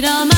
Am